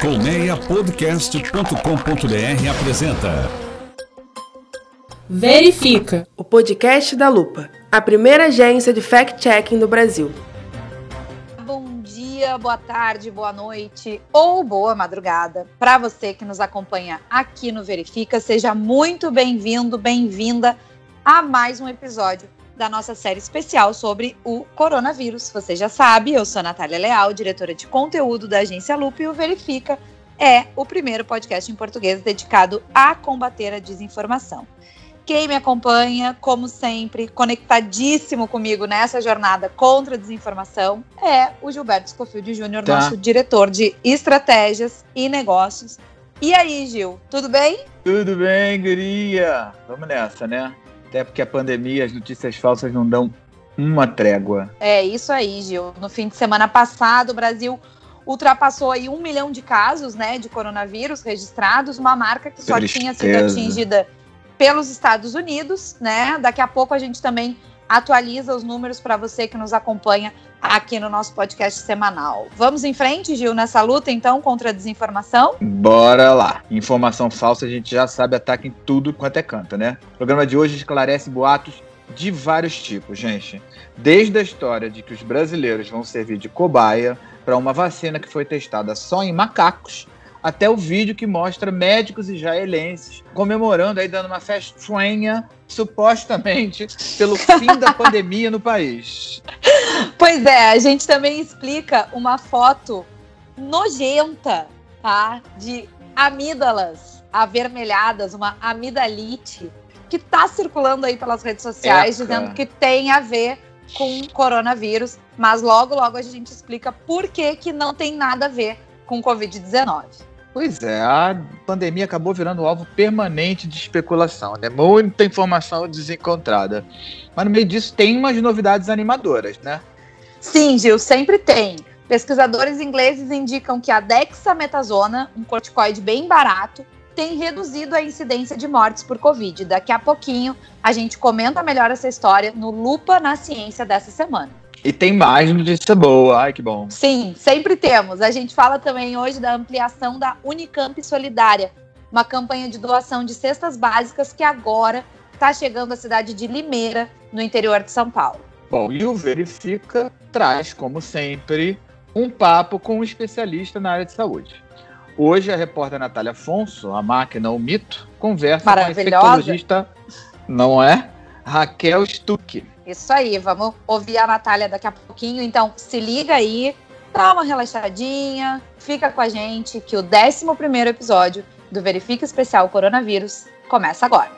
Colmeiapodcast.com.br apresenta Verifica, o podcast da Lupa, a primeira agência de fact-checking do Brasil. Bom dia, boa tarde, boa noite ou boa madrugada. Para você que nos acompanha aqui no Verifica, seja muito bem-vindo, bem-vinda a mais um episódio da nossa série especial sobre o coronavírus. Você já sabe, eu sou a Natália Leal, diretora de conteúdo da agência Lupa e o Verifica é o primeiro podcast em português dedicado a combater a desinformação. Quem me acompanha, como sempre, conectadíssimo comigo nessa jornada contra a desinformação, é o Gilberto Scofield Júnior, tá. nosso diretor de estratégias e negócios. E aí, Gil, tudo bem? Tudo bem, guria. Vamos nessa, né? Até porque a pandemia, as notícias falsas não dão uma trégua. É isso aí, Gil. No fim de semana passado, o Brasil ultrapassou aí um milhão de casos, né, de coronavírus registrados, uma marca que só Tristeza. tinha sido atingida pelos Estados Unidos, né? Daqui a pouco a gente também atualiza os números para você que nos acompanha aqui no nosso podcast semanal. Vamos em frente, Gil, nessa luta então contra a desinformação? Bora lá. Informação falsa a gente já sabe ataca em tudo quanto é canto, né? O programa de hoje esclarece boatos de vários tipos, gente. Desde a história de que os brasileiros vão servir de cobaia para uma vacina que foi testada só em macacos, até o vídeo que mostra médicos israelenses comemorando aí, dando uma festinha, supostamente, pelo fim da pandemia no país. Pois é, a gente também explica uma foto nojenta, tá? De amígdalas avermelhadas, uma amidalite, que tá circulando aí pelas redes sociais, Eca. dizendo que tem a ver com coronavírus, mas logo, logo a gente explica por que, que não tem nada a ver com Covid-19. Pois é, a pandemia acabou virando um alvo permanente de especulação, né? Muita informação desencontrada. Mas no meio disso tem umas novidades animadoras, né? Sim, Gil, sempre tem. Pesquisadores ingleses indicam que a dexametasona, um corticoide bem barato, tem reduzido a incidência de mortes por Covid. Daqui a pouquinho a gente comenta melhor essa história no Lupa na Ciência dessa semana. E tem mais notícia boa, ai que bom. Sim, sempre temos. A gente fala também hoje da ampliação da Unicamp Solidária, uma campanha de doação de cestas básicas que agora está chegando à cidade de Limeira, no interior de São Paulo. Bom, e o Verifica traz, como sempre, um papo com um especialista na área de saúde. Hoje a repórter Natália Afonso, a máquina o mito, conversa com a infectologista, não é? Raquel Stuck. Isso aí, vamos ouvir a Natália daqui a pouquinho. Então, se liga aí, dá uma relaxadinha, fica com a gente, que o 11 episódio do Verifica Especial Coronavírus começa agora.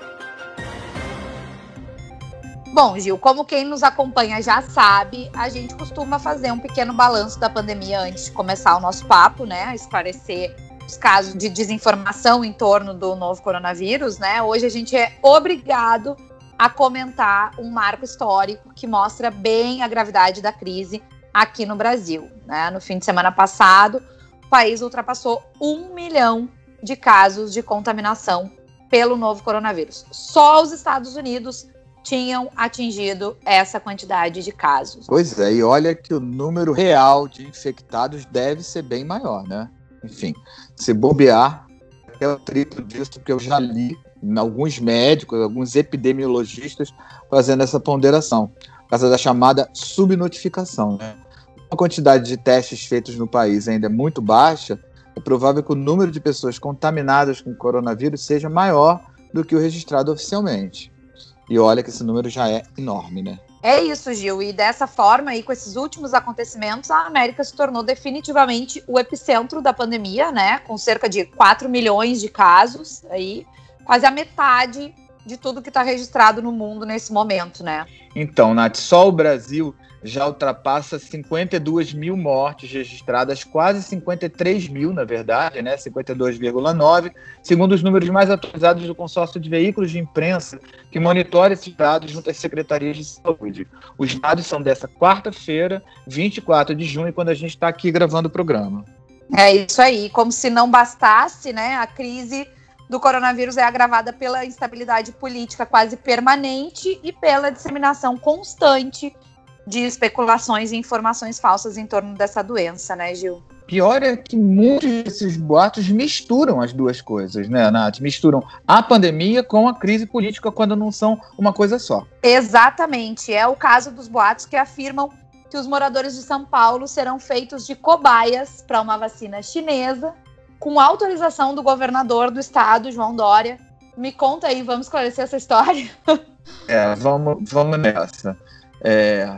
Bom, Gil, como quem nos acompanha já sabe, a gente costuma fazer um pequeno balanço da pandemia antes de começar o nosso papo, né? Esclarecer os casos de desinformação em torno do novo coronavírus, né? Hoje a gente é obrigado a comentar um marco histórico que mostra bem a gravidade da crise aqui no Brasil. Né? No fim de semana passado, o país ultrapassou um milhão de casos de contaminação pelo novo coronavírus. Só os Estados Unidos tinham atingido essa quantidade de casos. Pois é, e olha que o número real de infectados deve ser bem maior, né? Enfim, se bobear, é o triplo disso, porque eu já li alguns médicos, alguns epidemiologistas fazendo essa ponderação, por causa da chamada subnotificação. Né? A quantidade de testes feitos no país ainda é muito baixa, é provável que o número de pessoas contaminadas com coronavírus seja maior do que o registrado oficialmente. E olha que esse número já é enorme, né? É isso, Gil. E dessa forma, aí, com esses últimos acontecimentos, a América se tornou definitivamente o epicentro da pandemia, né? Com cerca de 4 milhões de casos aí quase a metade de tudo que está registrado no mundo nesse momento, né? Então, Nath, só o Brasil já ultrapassa 52 mil mortes registradas, quase 53 mil, na verdade, né? 52,9, segundo os números mais atualizados do consórcio de veículos de imprensa que monitora esses dados junto às secretarias de saúde. Os dados são dessa quarta-feira, 24 de junho, quando a gente está aqui gravando o programa. É isso aí, como se não bastasse, né? A crise do coronavírus é agravada pela instabilidade política quase permanente e pela disseminação constante de especulações e informações falsas em torno dessa doença, né, Gil? Pior é que muitos desses boatos misturam as duas coisas, né, Nath? Misturam a pandemia com a crise política quando não são uma coisa só. Exatamente. É o caso dos boatos que afirmam que os moradores de São Paulo serão feitos de cobaias para uma vacina chinesa, com autorização do governador do estado, João Dória. Me conta aí, vamos esclarecer essa história? É, vamos, vamos nessa. É,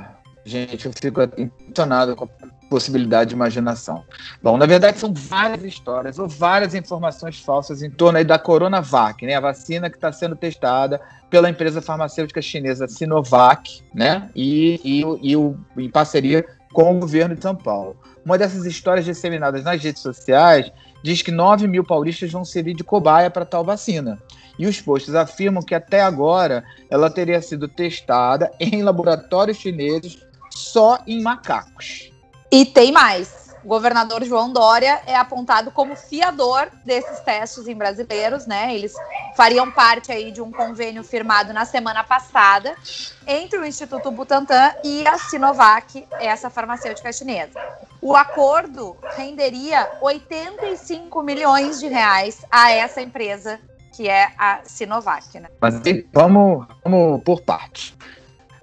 gente, eu fico impressionado com a possibilidade de imaginação. Bom, na verdade são várias histórias ou várias informações falsas em torno aí da Coronavac, né, a vacina que está sendo testada pela empresa farmacêutica chinesa Sinovac, né, e, e, e o, em parceria com o governo de São Paulo. Uma dessas histórias disseminadas nas redes sociais diz que 9 mil paulistas vão servir de cobaia para tal vacina. E os posts afirmam que até agora ela teria sido testada em laboratórios chineses só em macacos. E tem mais. O governador João Dória é apontado como fiador desses testes em brasileiros, né? Eles fariam parte aí de um convênio firmado na semana passada entre o Instituto Butantan e a Sinovac, essa farmacêutica chinesa. O acordo renderia 85 milhões de reais a essa empresa que é a Sinovac, né? Mas vamos, vamos por parte.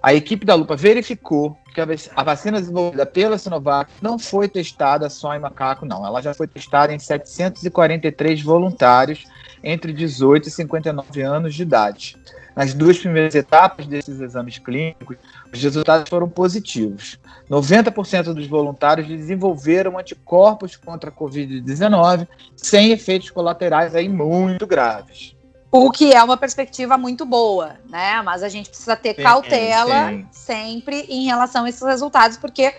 A equipe da Lupa verificou que a vacina desenvolvida pela Sinovac não foi testada só em macaco, não. Ela já foi testada em 743 voluntários entre 18 e 59 anos de idade. Nas duas primeiras etapas desses exames clínicos, os resultados foram positivos. 90% dos voluntários desenvolveram anticorpos contra a Covid-19 sem efeitos colaterais aí muito graves. O que é uma perspectiva muito boa, né? Mas a gente precisa ter sim, cautela sim. sempre em relação a esses resultados, porque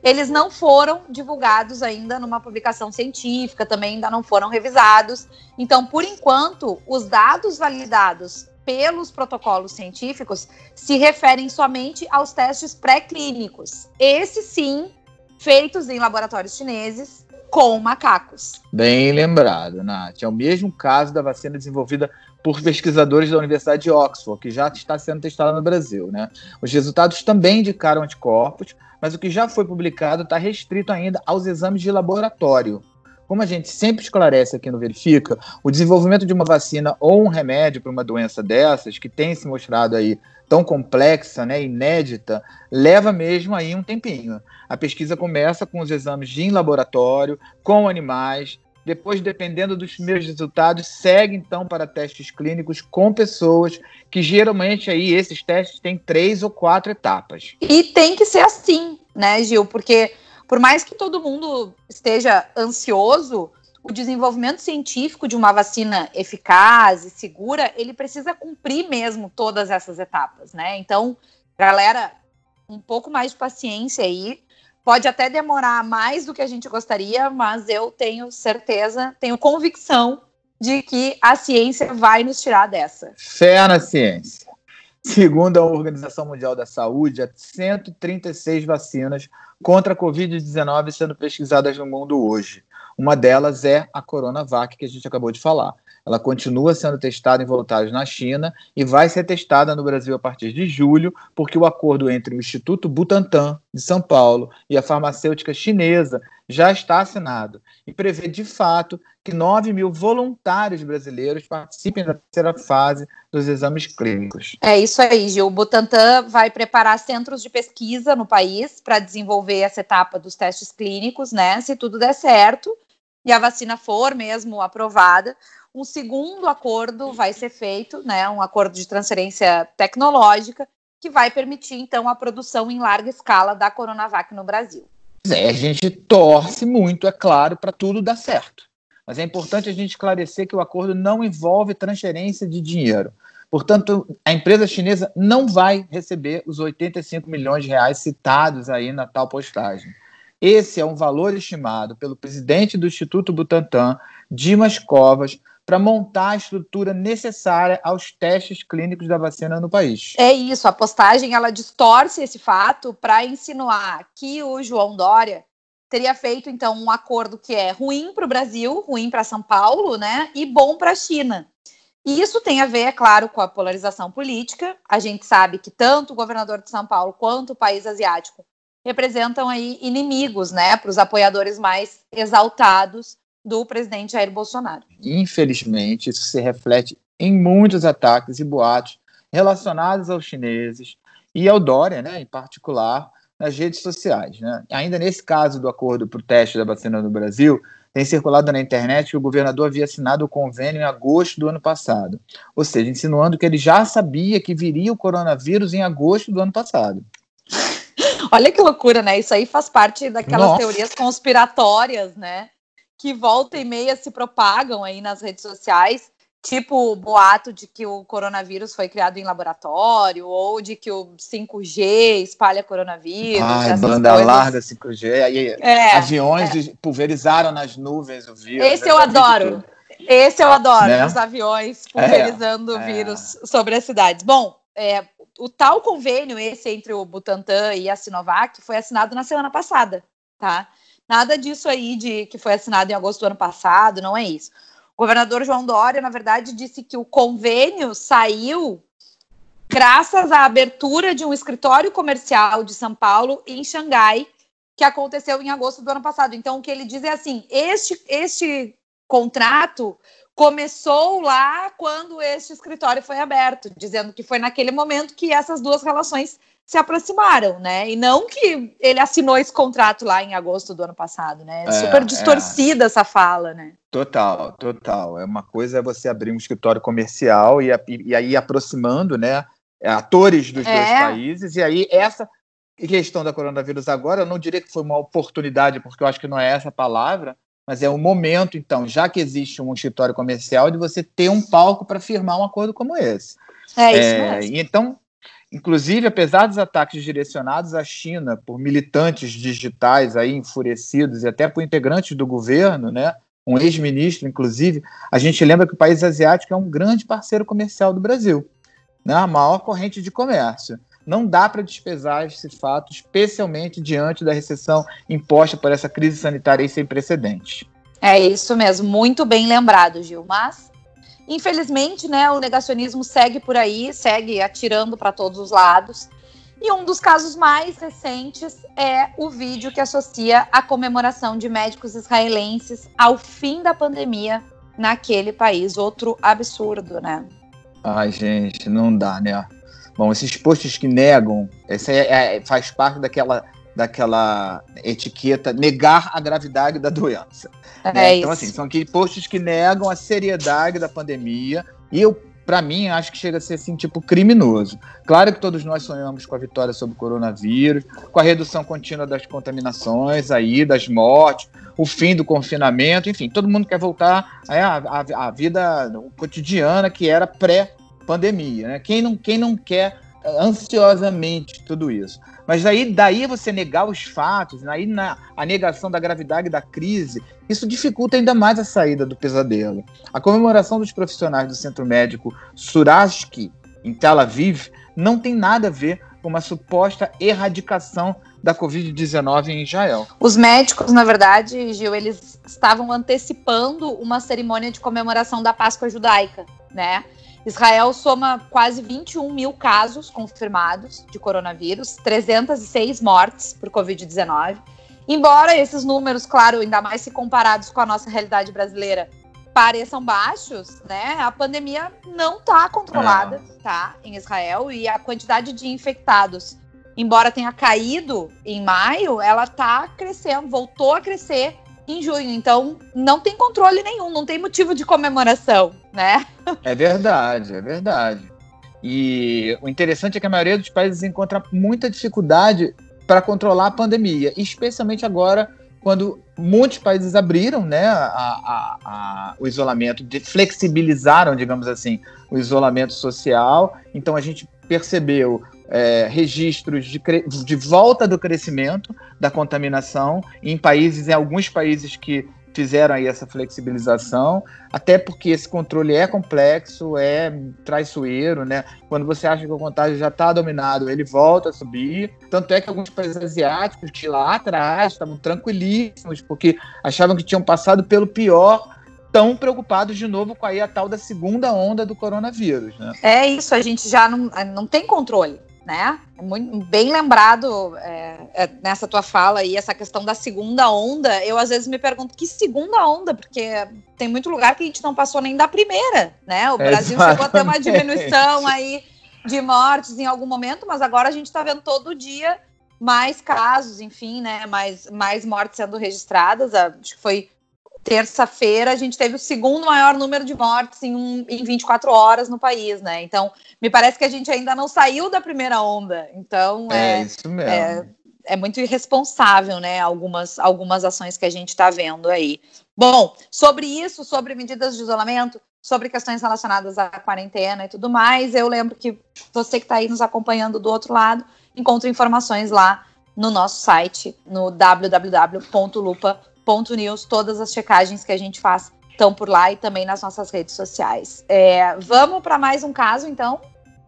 eles não foram divulgados ainda numa publicação científica, também ainda não foram revisados. Então, por enquanto, os dados validados pelos protocolos científicos se referem somente aos testes pré-clínicos. Esses sim, feitos em laboratórios chineses com macacos. Bem lembrado, Nath. É o mesmo caso da vacina desenvolvida por pesquisadores da Universidade de Oxford, que já está sendo testada no Brasil. Né? Os resultados também indicaram anticorpos, mas o que já foi publicado está restrito ainda aos exames de laboratório. Como a gente sempre esclarece aqui no Verifica, o desenvolvimento de uma vacina ou um remédio para uma doença dessas, que tem se mostrado aí tão complexa, né, inédita, leva mesmo aí um tempinho. A pesquisa começa com os exames de em laboratório, com animais, depois, dependendo dos primeiros resultados, segue então para testes clínicos com pessoas que geralmente aí esses testes têm três ou quatro etapas. E tem que ser assim, né, Gil? Porque por mais que todo mundo esteja ansioso, o desenvolvimento científico de uma vacina eficaz e segura, ele precisa cumprir mesmo todas essas etapas, né? Então, galera, um pouco mais de paciência aí. Pode até demorar mais do que a gente gostaria, mas eu tenho certeza, tenho convicção de que a ciência vai nos tirar dessa. Fé na ciência. Segundo a Organização Mundial da Saúde, há 136 vacinas contra a Covid-19 sendo pesquisadas no mundo hoje. Uma delas é a Coronavac, que a gente acabou de falar. Ela continua sendo testada em voluntários na China e vai ser testada no Brasil a partir de julho, porque o acordo entre o Instituto Butantan, de São Paulo, e a farmacêutica chinesa já está assinado e prevê, de fato, que 9 mil voluntários brasileiros participem da terceira fase dos exames clínicos. É isso aí, Gil. O Butantan vai preparar centros de pesquisa no país para desenvolver essa etapa dos testes clínicos, né? Se tudo der certo e a vacina for mesmo aprovada, um segundo acordo vai ser feito, né, um acordo de transferência tecnológica, que vai permitir, então, a produção em larga escala da Coronavac no Brasil. É, a gente torce muito, é claro, para tudo dar certo. Mas é importante a gente esclarecer que o acordo não envolve transferência de dinheiro. Portanto, a empresa chinesa não vai receber os 85 milhões de reais citados aí na tal postagem. Esse é um valor estimado pelo presidente do Instituto Butantan, Dimas Covas, para montar a estrutura necessária aos testes clínicos da vacina no país. É isso, a postagem ela distorce esse fato para insinuar que o João Dória teria feito então um acordo que é ruim para o Brasil, ruim para São Paulo, né, e bom para a China. E isso tem a ver, é claro, com a polarização política. A gente sabe que tanto o governador de São Paulo quanto o país asiático representam aí inimigos, né, para os apoiadores mais exaltados do presidente Jair Bolsonaro. Infelizmente, isso se reflete em muitos ataques e boatos relacionados aos chineses e ao Dória, né, em particular, nas redes sociais. Né? Ainda nesse caso do acordo para o teste da vacina no Brasil, tem circulado na internet que o governador havia assinado o convênio em agosto do ano passado, ou seja, insinuando que ele já sabia que viria o coronavírus em agosto do ano passado. Olha que loucura, né? Isso aí faz parte daquelas Nossa. teorias conspiratórias, né? Que volta e meia se propagam aí nas redes sociais tipo o boato de que o coronavírus foi criado em laboratório, ou de que o 5G espalha coronavírus. Ai, banda coisas. larga 5G, aí é, aviões é. pulverizaram nas nuvens o vírus. Esse eu adoro. Esse eu adoro, né? os aviões pulverizando o é, vírus sobre as cidades. Bom, é, o tal convênio, esse entre o Butantan e a Sinovac, foi assinado na semana passada, tá? Nada disso aí de que foi assinado em agosto do ano passado, não é isso. O governador João Dória, na verdade, disse que o convênio saiu graças à abertura de um escritório comercial de São Paulo em Xangai, que aconteceu em agosto do ano passado. Então, o que ele diz é assim: este, este contrato começou lá quando este escritório foi aberto, dizendo que foi naquele momento que essas duas relações se aproximaram, né? E não que ele assinou esse contrato lá em agosto do ano passado, né? É, Super é. distorcida é. essa fala, né? Total, total. É uma coisa é você abrir um escritório comercial e, e aí aproximando, né? Atores dos é. dois países, e aí essa questão da coronavírus agora, eu não diria que foi uma oportunidade, porque eu acho que não é essa a palavra, mas é o momento, então, já que existe um escritório comercial, de você ter um palco para firmar um acordo como esse. É isso é, mesmo. Então, Inclusive, apesar dos ataques direcionados à China por militantes digitais aí enfurecidos e até por integrantes do governo, né, um ex-ministro, inclusive, a gente lembra que o país asiático é um grande parceiro comercial do Brasil, né, a maior corrente de comércio. Não dá para despesar esse fato, especialmente diante da recessão imposta por essa crise sanitária sem precedentes. É isso mesmo, muito bem lembrado, Gil. Mas Infelizmente, né, o negacionismo segue por aí, segue atirando para todos os lados. E um dos casos mais recentes é o vídeo que associa a comemoração de médicos israelenses ao fim da pandemia naquele país. Outro absurdo, né? Ai, gente, não dá, né? Bom, esses posts que negam, esse é, é, faz parte daquela, daquela etiqueta negar a gravidade da doença. É né? Então, assim, são aqueles posts que negam a seriedade da pandemia. E eu, para mim, acho que chega a ser assim, tipo, criminoso. Claro que todos nós sonhamos com a vitória sobre o coronavírus, com a redução contínua das contaminações, aí, das mortes, o fim do confinamento, enfim, todo mundo quer voltar à, à vida cotidiana que era pré-pandemia. Né? Quem, não, quem não quer ansiosamente tudo isso. Mas aí, daí você negar os fatos, aí na, a negação da gravidade da crise, isso dificulta ainda mais a saída do pesadelo. A comemoração dos profissionais do Centro Médico Surashki, em Tel Aviv, não tem nada a ver com uma suposta erradicação da Covid-19 em Israel. Os médicos, na verdade, Gil, eles estavam antecipando uma cerimônia de comemoração da Páscoa judaica, né? Israel soma quase 21 mil casos confirmados de coronavírus, 306 mortes por Covid-19. Embora esses números, claro, ainda mais se comparados com a nossa realidade brasileira, pareçam baixos, né? A pandemia não está controlada, é. tá? Em Israel e a quantidade de infectados, embora tenha caído em maio, ela está crescendo, voltou a crescer em junho. Então, não tem controle nenhum, não tem motivo de comemoração, né? É verdade, é verdade. E o interessante é que a maioria dos países encontra muita dificuldade para controlar a pandemia, especialmente agora quando muitos países abriram né, a, a, a, o isolamento, flexibilizaram, digamos assim, o isolamento social. Então a gente percebeu é, registros de, de volta do crescimento da contaminação em países, em alguns países que fizeram aí essa flexibilização, até porque esse controle é complexo, é traiçoeiro, né? Quando você acha que o contágio já está dominado, ele volta a subir. Tanto é que alguns países asiáticos que lá atrás estavam tranquilíssimos, porque achavam que tinham passado pelo pior, tão preocupados de novo com aí a tal da segunda onda do coronavírus, né? É isso, a gente já não, não tem controle né? É muito, bem lembrado é, é, nessa tua fala aí, essa questão da segunda onda. Eu às vezes me pergunto que segunda onda, porque tem muito lugar que a gente não passou nem da primeira, né? O Brasil Exatamente. chegou a ter uma diminuição aí de mortes em algum momento, mas agora a gente está vendo todo dia mais casos, enfim, né? Mais, mais mortes sendo registradas. Acho que foi terça-feira a gente teve o segundo maior número de mortes em, um, em 24 horas no país, né? Então, me parece que a gente ainda não saiu da primeira onda. Então, é, é isso mesmo. É, é, muito irresponsável, né? Algumas, algumas ações que a gente está vendo aí. Bom, sobre isso, sobre medidas de isolamento, sobre questões relacionadas à quarentena e tudo mais, eu lembro que você que está aí nos acompanhando do outro lado, encontra informações lá no nosso site, no www.lupa.com News, todas as checagens que a gente faz estão por lá e também nas nossas redes sociais. É, vamos para mais um caso, então,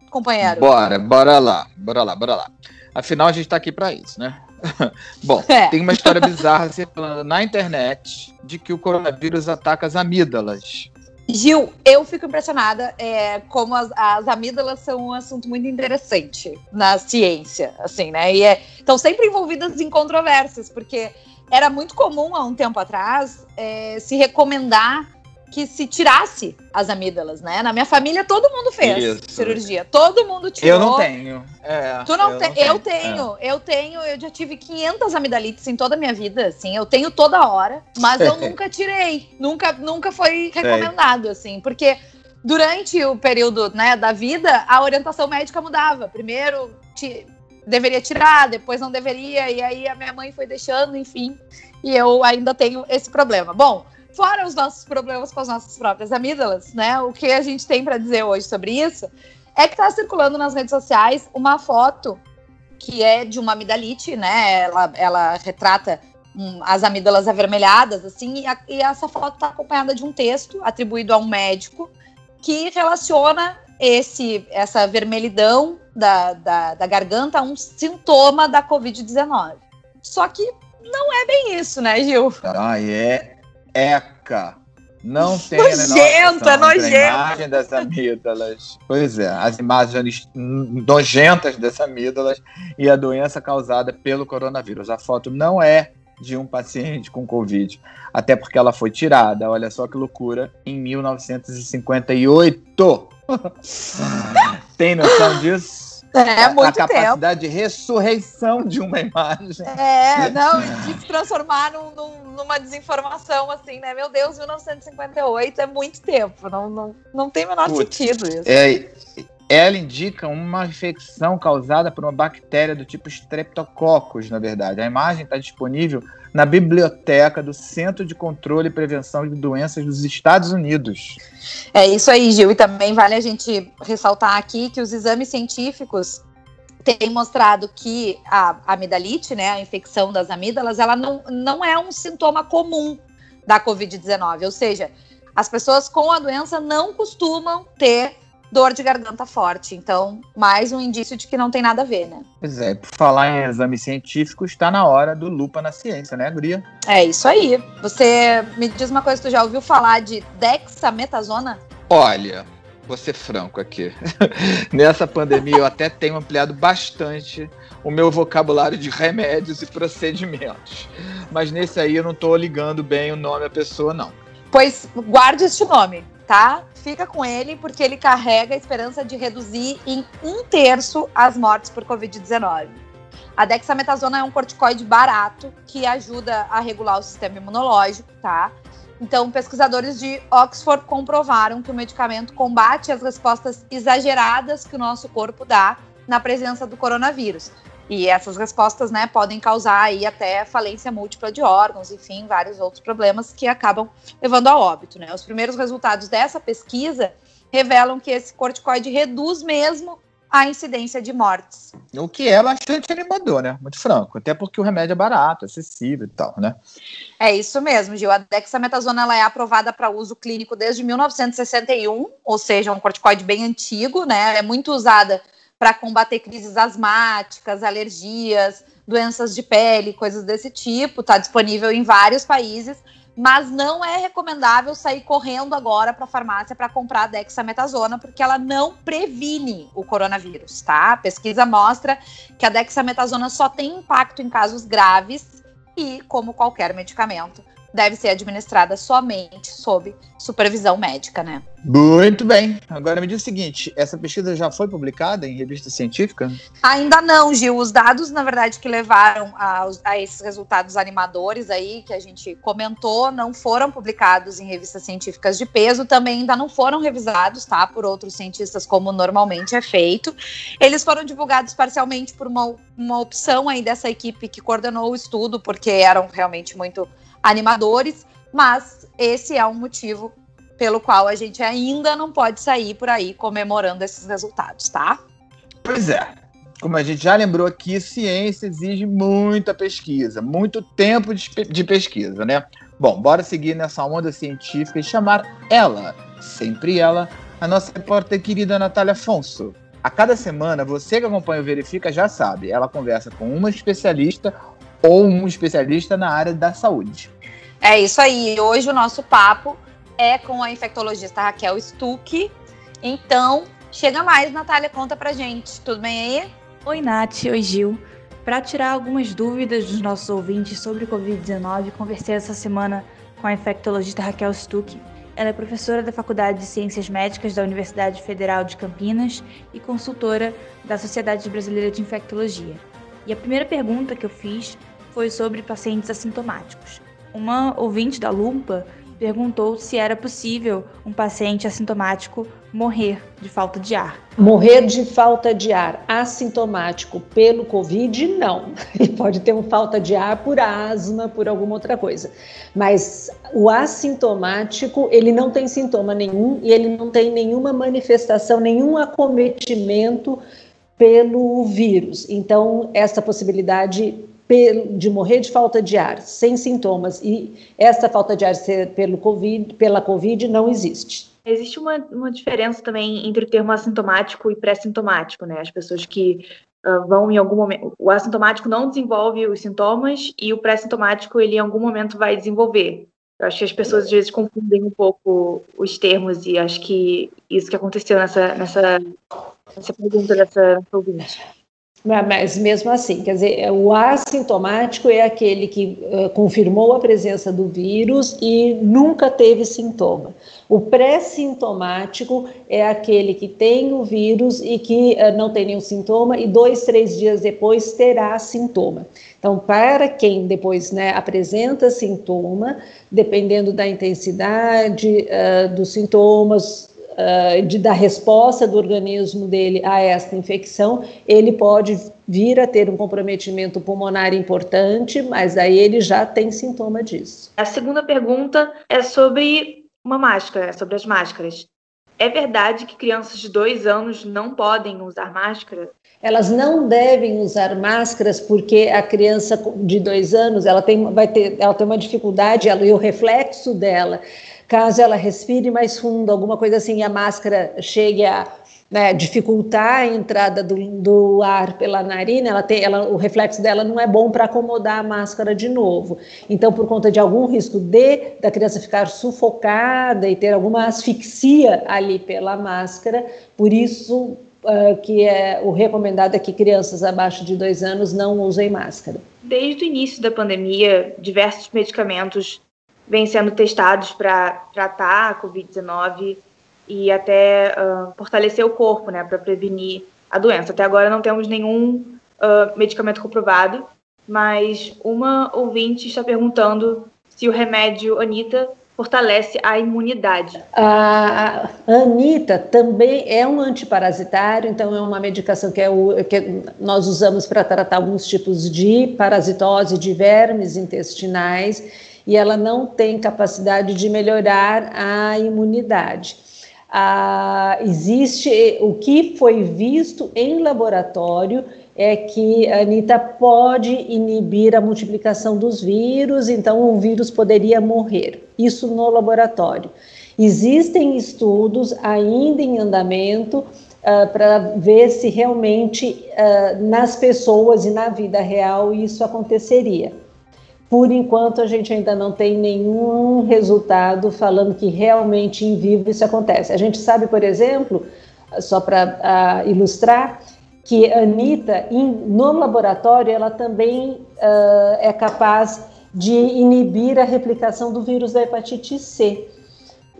companheiro? Bora, bora lá, bora lá, bora lá. Afinal, a gente está aqui para isso, né? Bom, é. tem uma história bizarra circulando na internet de que o coronavírus ataca as amígdalas. Gil, eu fico impressionada é, como as, as, amígdalas são um assunto muito interessante na ciência, assim, né? E é, estão sempre envolvidas em controvérsias, porque era muito comum há um tempo atrás é, se recomendar que se tirasse as amígdalas, né? Na minha família todo mundo fez Isso. cirurgia, todo mundo tirou. Eu não tenho. É, tu não, eu, te... não eu tenho, é. eu tenho, eu já tive 500 amidalites em toda a minha vida, assim, eu tenho toda hora, mas eu nunca tirei, nunca, nunca foi recomendado, assim, porque durante o período, né, da vida, a orientação médica mudava. Primeiro deveria tirar, depois não deveria, e aí a minha mãe foi deixando, enfim, e eu ainda tenho esse problema. Bom, fora os nossos problemas com as nossas próprias amígdalas, né? O que a gente tem para dizer hoje sobre isso é que está circulando nas redes sociais uma foto que é de uma amidalite, né? Ela, ela retrata um, as amígdalas avermelhadas, assim, e, a, e essa foto está acompanhada de um texto atribuído a um médico que relaciona esse, essa vermelhidão da, da, da garganta um sintoma da Covid-19. Só que não é bem isso, né, Gil? Ah, é ECA. Não tem nojento, é nojento. A imagem das amígdalas. Pois é, as imagens nojentas dessas amígdalas e a doença causada pelo coronavírus. A foto não é de um paciente com Covid, até porque ela foi tirada, olha só que loucura, em 1958. Tem noção disso? É, muito tempo. A capacidade tempo. de ressurreição de uma imagem. É, não, de se transformar num, num, numa desinformação, assim, né? Meu Deus, 1958 é muito tempo. Não, não, não tem o menor Putz, sentido isso. É, ela indica uma infecção causada por uma bactéria do tipo Streptococcus, na verdade. A imagem está disponível na biblioteca do Centro de Controle e Prevenção de Doenças dos Estados Unidos. É isso aí, Gil. E também vale a gente ressaltar aqui que os exames científicos têm mostrado que a amidalite, né, a infecção das amígdalas, ela não, não é um sintoma comum da Covid-19. Ou seja, as pessoas com a doença não costumam ter dor de garganta forte. Então, mais um indício de que não tem nada a ver, né? Pois é, por falar em exame científico, está na hora do lupa na ciência, né, Guria? É isso aí. Você me diz uma coisa, tu já ouviu falar de dexametasona? Olha, vou ser franco aqui. Nessa pandemia eu até tenho ampliado bastante o meu vocabulário de remédios e procedimentos. Mas nesse aí eu não estou ligando bem o nome à pessoa, não. Pois guarde este nome, tá? Fica com ele porque ele carrega a esperança de reduzir em um terço as mortes por Covid-19. A dexametasona é um corticoide barato que ajuda a regular o sistema imunológico, tá? Então, pesquisadores de Oxford comprovaram que o medicamento combate as respostas exageradas que o nosso corpo dá na presença do coronavírus. E essas respostas, né, podem causar aí até falência múltipla de órgãos, enfim, vários outros problemas que acabam levando a óbito, né? Os primeiros resultados dessa pesquisa revelam que esse corticoide reduz mesmo a incidência de mortes. O que é bastante animador, né? Muito franco. Até porque o remédio é barato, acessível e tal, né? É isso mesmo, Gil. A dexametasona ela é aprovada para uso clínico desde 1961, ou seja, um corticoide bem antigo, né? É muito usada para combater crises asmáticas, alergias, doenças de pele, coisas desse tipo. Está disponível em vários países, mas não é recomendável sair correndo agora para a farmácia para comprar a dexametasona, porque ela não previne o coronavírus, tá? A pesquisa mostra que a dexametasona só tem impacto em casos graves e, como qualquer medicamento, deve ser administrada somente sob supervisão médica, né? Muito bem. Agora me diz o seguinte: essa pesquisa já foi publicada em revista científica? Ainda não, Gil. Os dados, na verdade, que levaram a, a, esses resultados animadores aí, que a gente comentou, não foram publicados em revistas científicas de peso, também ainda não foram revisados, tá? Por outros cientistas, como normalmente é feito. Eles foram divulgados parcialmente por uma, uma opção aí dessa equipe que coordenou o estudo, porque eram realmente muito animadores, mas esse é um motivo pelo qual a gente ainda não pode sair por aí comemorando esses resultados, tá? Pois é. Como a gente já lembrou aqui, ciência exige muita pesquisa, muito tempo de, de pesquisa, né? Bom, bora seguir nessa onda científica e chamar ela, sempre ela, a nossa repórter querida Natália Afonso. A cada semana, você que acompanha o Verifica já sabe, ela conversa com uma especialista ou um especialista na área da saúde. É isso aí. Hoje o nosso papo é com a infectologista Raquel Stuck. Então, chega mais, Natália, conta pra gente. Tudo bem aí? Oi, Nath. Oi, Gil. Para tirar algumas dúvidas dos nossos ouvintes sobre o Covid-19, conversei essa semana com a infectologista Raquel Stuck. Ela é professora da Faculdade de Ciências Médicas da Universidade Federal de Campinas e consultora da Sociedade Brasileira de Infectologia. E a primeira pergunta que eu fiz foi sobre pacientes assintomáticos. Uma ouvinte da Lupa perguntou se era possível um paciente assintomático morrer de falta de ar. Morrer de falta de ar assintomático pelo Covid, não. Ele pode ter uma falta de ar por asma, por alguma outra coisa. Mas o assintomático, ele não tem sintoma nenhum e ele não tem nenhuma manifestação, nenhum acometimento pelo vírus. Então, essa possibilidade de morrer de falta de ar sem sintomas e essa falta de ar ser pelo COVID, pela Covid não existe. Existe uma, uma diferença também entre o termo assintomático e pré-sintomático, né? As pessoas que uh, vão em algum momento. O assintomático não desenvolve os sintomas e o pré-sintomático ele em algum momento vai desenvolver. Eu acho que as pessoas às vezes confundem um pouco os termos e acho que isso que aconteceu nessa, nessa, nessa pergunta dessa ouvinte. Mas mesmo assim, quer dizer, o assintomático é aquele que uh, confirmou a presença do vírus e nunca teve sintoma. O pré-sintomático é aquele que tem o vírus e que uh, não tem nenhum sintoma e dois, três dias depois terá sintoma. Então, para quem depois né, apresenta sintoma, dependendo da intensidade uh, dos sintomas, uh, de, da resposta do organismo dele a esta infecção, ele pode vir a ter um comprometimento pulmonar importante, mas aí ele já tem sintoma disso. A segunda pergunta é sobre uma máscara, sobre as máscaras. É verdade que crianças de dois anos não podem usar máscara? Elas não devem usar máscaras porque a criança de dois anos ela tem, vai ter, ela tem uma dificuldade ela, e o reflexo dela caso ela respire mais fundo, alguma coisa assim, e a máscara chegue a né, dificultar a entrada do, do, ar pela narina, ela tem, ela, o reflexo dela não é bom para acomodar a máscara de novo. Então, por conta de algum risco de da criança ficar sufocada e ter alguma asfixia ali pela máscara, por isso uh, que é o recomendado é que crianças abaixo de dois anos não usem máscara. Desde o início da pandemia, diversos medicamentos vêm sendo testados para tratar a Covid-19 e até uh, fortalecer o corpo, né, para prevenir a doença. Até agora não temos nenhum uh, medicamento comprovado, mas uma ouvinte está perguntando se o remédio Anita fortalece a imunidade. A Anita também é um antiparasitário, então é uma medicação que, é o, que nós usamos para tratar alguns tipos de parasitose de vermes intestinais e ela não tem capacidade de melhorar a imunidade. Ah, existe o que foi visto em laboratório é que a Anitta pode inibir a multiplicação dos vírus, então o vírus poderia morrer. Isso no laboratório. Existem estudos ainda em andamento uh, para ver se realmente uh, nas pessoas e na vida real isso aconteceria. Por enquanto, a gente ainda não tem nenhum resultado falando que realmente em vivo isso acontece. A gente sabe, por exemplo, só para uh, ilustrar, que a Anitta, in, no laboratório, ela também uh, é capaz de inibir a replicação do vírus da hepatite C.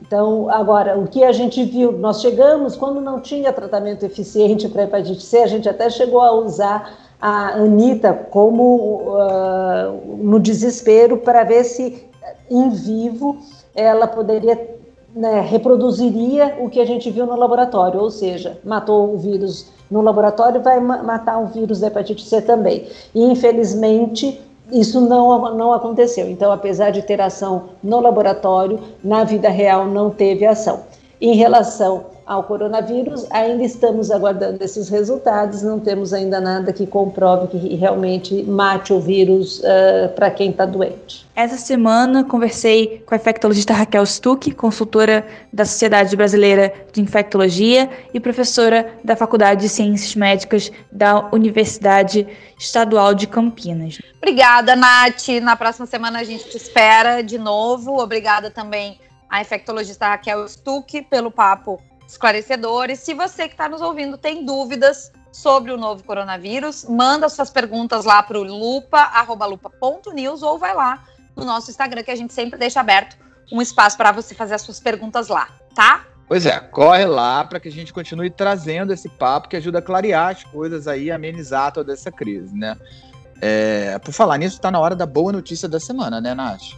Então, agora, o que a gente viu, nós chegamos, quando não tinha tratamento eficiente para hepatite C, a gente até chegou a usar a Anitta como uh, no desespero para ver se em vivo ela poderia né, reproduziria o que a gente viu no laboratório, ou seja, matou o vírus no laboratório, vai matar o vírus da hepatite C também. E infelizmente isso não, não aconteceu. Então, apesar de ter ação no laboratório, na vida real não teve ação. Em relação ao coronavírus, ainda estamos aguardando esses resultados, não temos ainda nada que comprove que realmente mate o vírus uh, para quem está doente. Essa semana conversei com a infectologista Raquel Stuck, consultora da Sociedade Brasileira de Infectologia e professora da Faculdade de Ciências Médicas da Universidade Estadual de Campinas. Obrigada, Nath. Na próxima semana a gente te espera de novo. Obrigada também à infectologista Raquel Stuck pelo papo esclarecedores. Se você que está nos ouvindo tem dúvidas sobre o novo coronavírus, manda suas perguntas lá para o lupa.lupa.news ou vai lá no nosso Instagram, que a gente sempre deixa aberto um espaço para você fazer as suas perguntas lá, tá? Pois é, corre lá para que a gente continue trazendo esse papo que ajuda a clarear as coisas aí, amenizar toda essa crise, né? É, por falar nisso, está na hora da boa notícia da semana, né, Nath?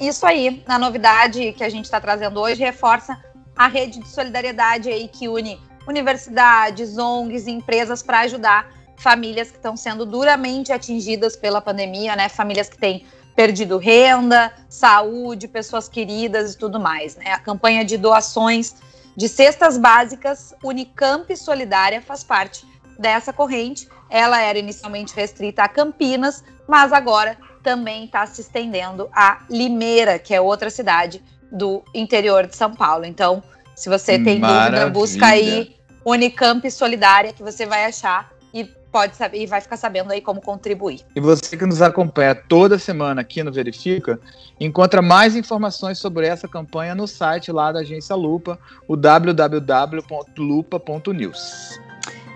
Isso aí, a novidade que a gente está trazendo hoje reforça a rede de solidariedade aí que une universidades, ONGs e empresas para ajudar famílias que estão sendo duramente atingidas pela pandemia, né? Famílias que têm perdido renda, saúde, pessoas queridas e tudo mais, né? A campanha de doações de cestas básicas Unicamp Solidária faz parte dessa corrente. Ela era inicialmente restrita a Campinas, mas agora também está se estendendo a Limeira, que é outra cidade do interior de São Paulo. Então, se você tem Maravilha. dúvida, busca aí Unicamp Solidária que você vai achar e pode saber e vai ficar sabendo aí como contribuir. E você que nos acompanha toda semana aqui no Verifica, encontra mais informações sobre essa campanha no site lá da agência Lupa, o www.lupa.news.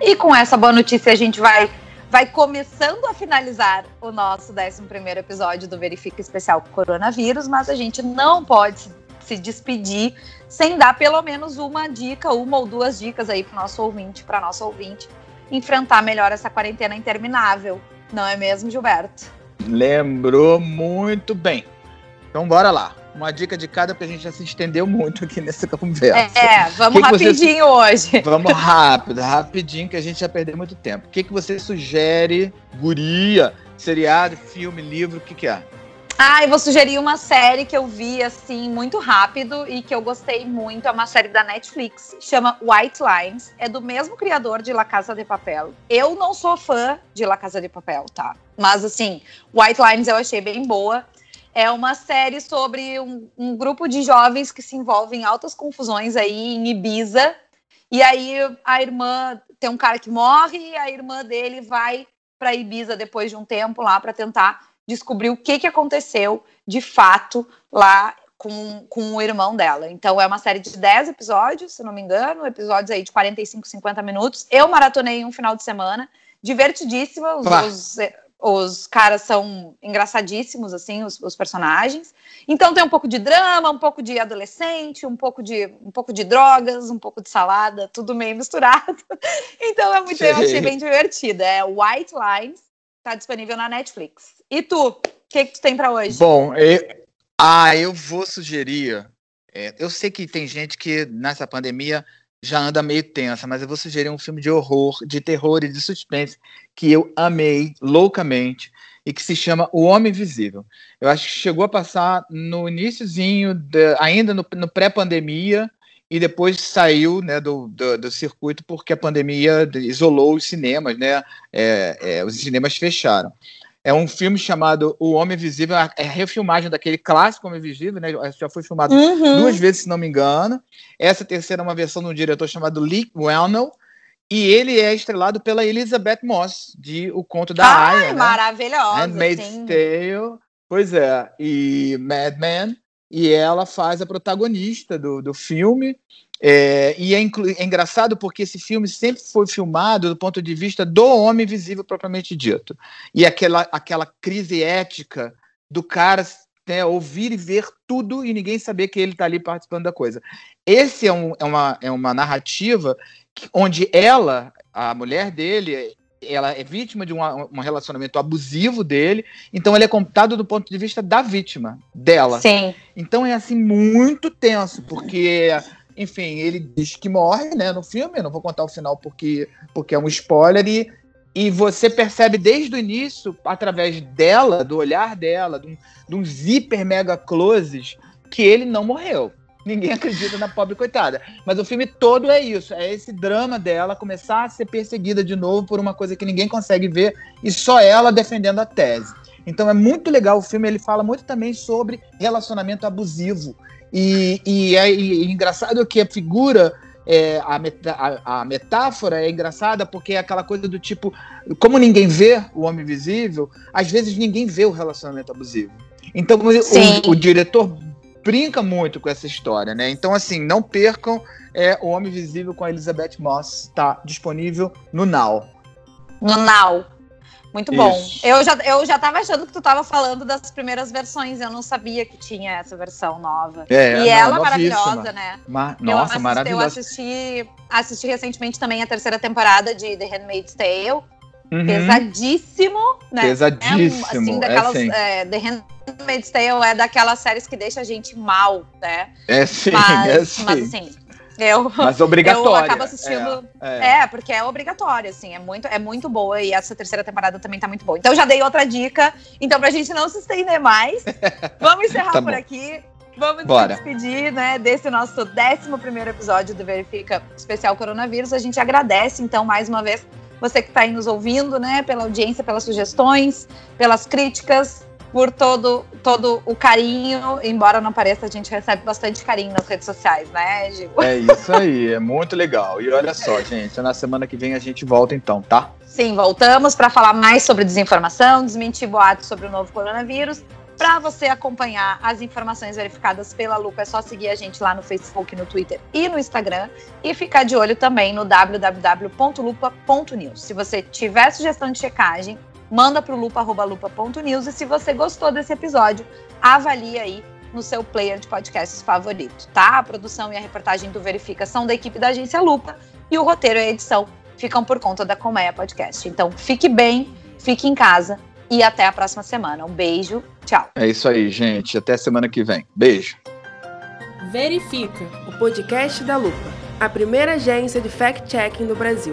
E com essa boa notícia a gente vai vai começando a finalizar o nosso 11 episódio do Verifica Especial Coronavírus, mas a gente não pode se despedir sem dar pelo menos uma dica, uma ou duas dicas aí para nosso ouvinte, para nosso ouvinte, enfrentar melhor essa quarentena interminável. Não é mesmo, Gilberto? Lembrou muito bem. Então bora lá. Uma dica de cada, porque a gente já se estendeu muito aqui nessa conversa. É, vamos que rapidinho você... hoje. Vamos rápido, rapidinho, que a gente já perdeu muito tempo. O que, que você sugere, guria, seriado, filme, livro, o que, que é? Ah, eu vou sugerir uma série que eu vi assim muito rápido e que eu gostei muito. É uma série da Netflix, chama White Lines. É do mesmo criador de La Casa de Papel. Eu não sou fã de La Casa de Papel, tá? Mas assim, White Lines eu achei bem boa. É uma série sobre um, um grupo de jovens que se envolvem em altas confusões aí em Ibiza. E aí a irmã tem um cara que morre e a irmã dele vai para Ibiza depois de um tempo lá para tentar descobrir o que, que aconteceu de fato lá com, com o irmão dela. Então é uma série de 10 episódios, se não me engano, episódios aí de 45, 50 minutos. Eu maratonei um final de semana, divertidíssima, os, os, os caras são engraçadíssimos, assim, os, os, personagens. Então tem um pouco de drama, um pouco de adolescente, um pouco de, um pouco de drogas, um pouco de salada, tudo meio misturado. então é muito, eu achei bem divertida. É White Lines, tá disponível na Netflix. E tu, o que, que tu tem para hoje? Bom, eu, ah, eu vou sugerir. É, eu sei que tem gente que nessa pandemia já anda meio tensa, mas eu vou sugerir um filme de horror, de terror e de suspense que eu amei loucamente e que se chama O Homem Invisível. Eu acho que chegou a passar no iníciozinho, ainda no, no pré-pandemia, e depois saiu né, do, do, do, circuito porque a pandemia isolou os cinemas, né? É, é, os cinemas fecharam. É um filme chamado O Homem Invisível, é a refilmagem daquele clássico Homem Invisível, né? Já foi filmado uhum. duas vezes, se não me engano. Essa terceira é uma versão de um diretor chamado Lee Wellnell. E ele é estrelado pela Elizabeth Moss, de O Conto da Ai, Aya. Né? maravilhosa. Handmaid's Tale. Pois é, e Mad Men, e ela faz a protagonista do, do filme. É, e é, é, engraçado porque esse filme sempre foi filmado do ponto de vista do homem visível propriamente dito. E aquela, aquela crise ética do cara né, ouvir e ver tudo e ninguém saber que ele está ali participando da coisa. Esse é, um, é, uma, é uma narrativa que, onde ela, a mulher dele, ela é vítima de um, um relacionamento abusivo dele, então ele é contado do ponto de vista da vítima, dela. Sim. Então é assim muito tenso, porque enfim, ele diz que morre, né, no filme, não vou contar o final porque porque é um spoiler e e você percebe desde o início, através dela, do olhar dela, de, um, de uns hiper mega closes, que ele não morreu. Ninguém acredita na pobre coitada. Mas o filme todo é isso: é esse drama dela começar a ser perseguida de novo por uma coisa que ninguém consegue ver e só ela defendendo a tese. Então é muito legal o filme, ele fala muito também sobre relacionamento abusivo. E, e é e, engraçado que a figura é, a, a, a, metáfora é engraçada porque é aquela coisa do tipo, como ninguém vê o homem visível, às vezes ninguém vê o relacionamento abusivo. Então o, o, diretor brinca muito com essa história, né? Então, assim, não percam é, O Homem Visível com a Elizabeth Moss, está disponível no Now. No Now. Muito bom. Eu já, eu já tava achando que tu tava falando das primeiras versões, eu não sabia que tinha essa versão nova. É, e não, ela é maravilhosa, né? Ma nossa, eu assisti, maravilhosa. Eu assisti, assisti recentemente também a terceira temporada de The Handmaid's Tale. Uhum. Pesadíssimo, né? Pesadíssimo. É, assim, daquelas, é, sim. É, The Handmaid's Tale é daquelas séries que deixa a gente mal, né? É sim, mas, é sim. Mas assim, eu, Mas obrigatório. Eu acabo assistindo. É, é. é, porque é obrigatório, assim, é muito, é muito boa e essa terceira temporada também tá muito boa. Então já dei outra dica. Então, pra gente não se estender mais, vamos encerrar tá por aqui. Vamos Bora. se despedir, né, desse nosso 11 primeiro episódio do Verifica Especial Coronavírus. A gente agradece, então, mais uma vez, você que está aí nos ouvindo, né, pela audiência, pelas sugestões, pelas críticas por todo, todo o carinho. Embora não pareça, a gente recebe bastante carinho nas redes sociais, né, Gil? É isso aí, é muito legal. E olha só, gente, na semana que vem a gente volta então, tá? Sim, voltamos para falar mais sobre desinformação, desmentir boatos sobre o novo coronavírus. Para você acompanhar as informações verificadas pela Lupa, é só seguir a gente lá no Facebook, no Twitter e no Instagram. E ficar de olho também no www.lupa.news. Se você tiver sugestão de checagem, manda para o lupa.lupa.news e se você gostou desse episódio, avalie aí no seu player de podcasts favorito, tá? A produção e a reportagem do Verifica são da equipe da agência Lupa e o roteiro e a edição ficam por conta da Colmeia Podcast. Então, fique bem, fique em casa e até a próxima semana. Um beijo, tchau. É isso aí, gente. Até semana que vem. Beijo. Verifica, o podcast da Lupa, a primeira agência de fact-checking do Brasil.